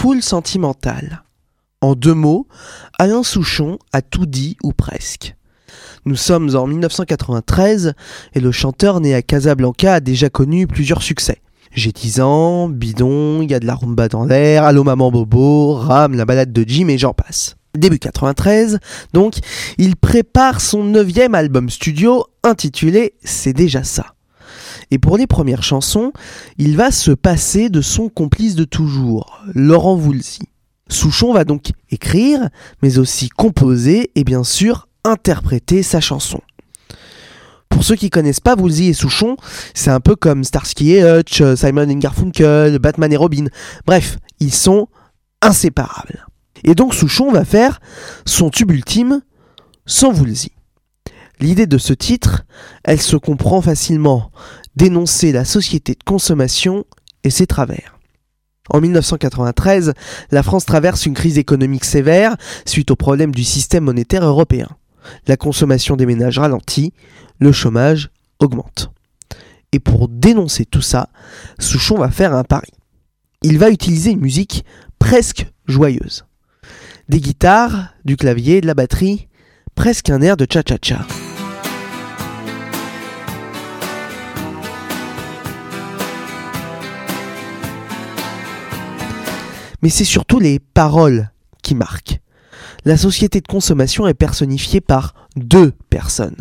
Foule sentimentale. En deux mots, Alain Souchon a tout dit ou presque. Nous sommes en 1993 et le chanteur né à Casablanca a déjà connu plusieurs succès. J'ai 10 ans, Bidon, y a de la rumba dans l'air, Allô maman Bobo, Ram, la balade de Jim et j'en passe. Début 93, donc, il prépare son neuvième album studio intitulé C'est déjà ça. Et pour les premières chansons, il va se passer de son complice de toujours, Laurent Voulzy. Souchon va donc écrire, mais aussi composer et bien sûr interpréter sa chanson. Pour ceux qui connaissent pas Woolsey et Souchon, c'est un peu comme Starsky et Hutch, Simon and Garfunkel, Batman et Robin. Bref, ils sont inséparables. Et donc Souchon va faire son tube ultime sans Woolsey. L'idée de ce titre, elle se comprend facilement. Dénoncer la société de consommation et ses travers. En 1993, la France traverse une crise économique sévère suite au problème du système monétaire européen. La consommation des ménages ralentit, le chômage augmente. Et pour dénoncer tout ça, Souchon va faire un pari. Il va utiliser une musique presque joyeuse. Des guitares, du clavier, de la batterie, presque un air de cha-cha-cha. Mais c'est surtout les paroles qui marquent. La société de consommation est personnifiée par deux personnes.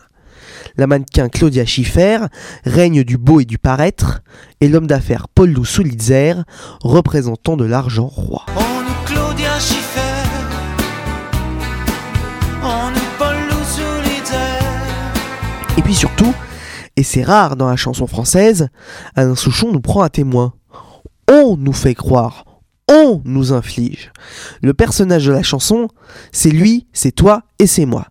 La mannequin Claudia Schiffer, règne du beau et du paraître, et l'homme d'affaires Paul Lou Soulitzer, représentant de l'argent roi. Et puis surtout, et c'est rare dans la chanson française, Alain Souchon nous prend à témoin. On nous fait croire, on nous inflige. Le personnage de la chanson, c'est lui, c'est toi et c'est moi.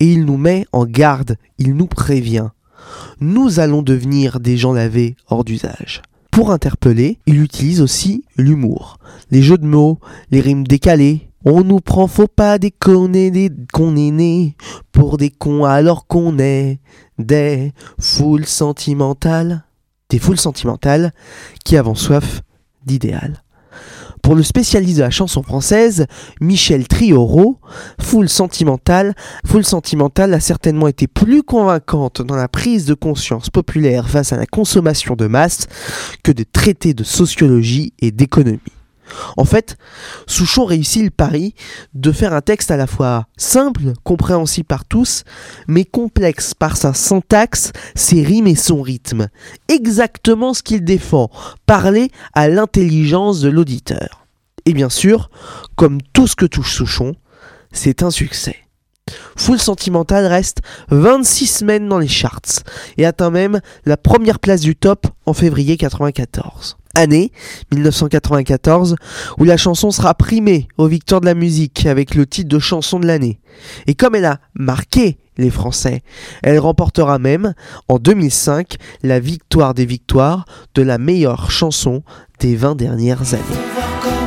Et il nous met en garde, il nous prévient. Nous allons devenir des gens lavés hors d'usage. Pour interpeller, il utilise aussi l'humour, les jeux de mots, les rimes décalées. On nous prend, faut pas déconner des qu'on est né pour des cons alors qu'on est des foules sentimentales. Des foules sentimentales qui avons soif d'idéal. Pour le spécialiste de la chanson française, Michel Trioro, Foule sentimentale, Foule sentimentale a certainement été plus convaincante dans la prise de conscience populaire face à la consommation de masse que des traités de sociologie et d'économie. En fait, Souchon réussit le pari de faire un texte à la fois simple, compréhensible par tous, mais complexe par sa syntaxe, ses rimes et son rythme. Exactement ce qu'il défend, parler à l'intelligence de l'auditeur. Et bien sûr, comme tout ce que touche Souchon, c'est un succès. Full Sentimental reste 26 semaines dans les charts et atteint même la première place du top en février 1994 année 1994 où la chanson sera primée aux victoires de la musique avec le titre de chanson de l'année. Et comme elle a marqué les Français, elle remportera même en 2005 la victoire des victoires de la meilleure chanson des 20 dernières années.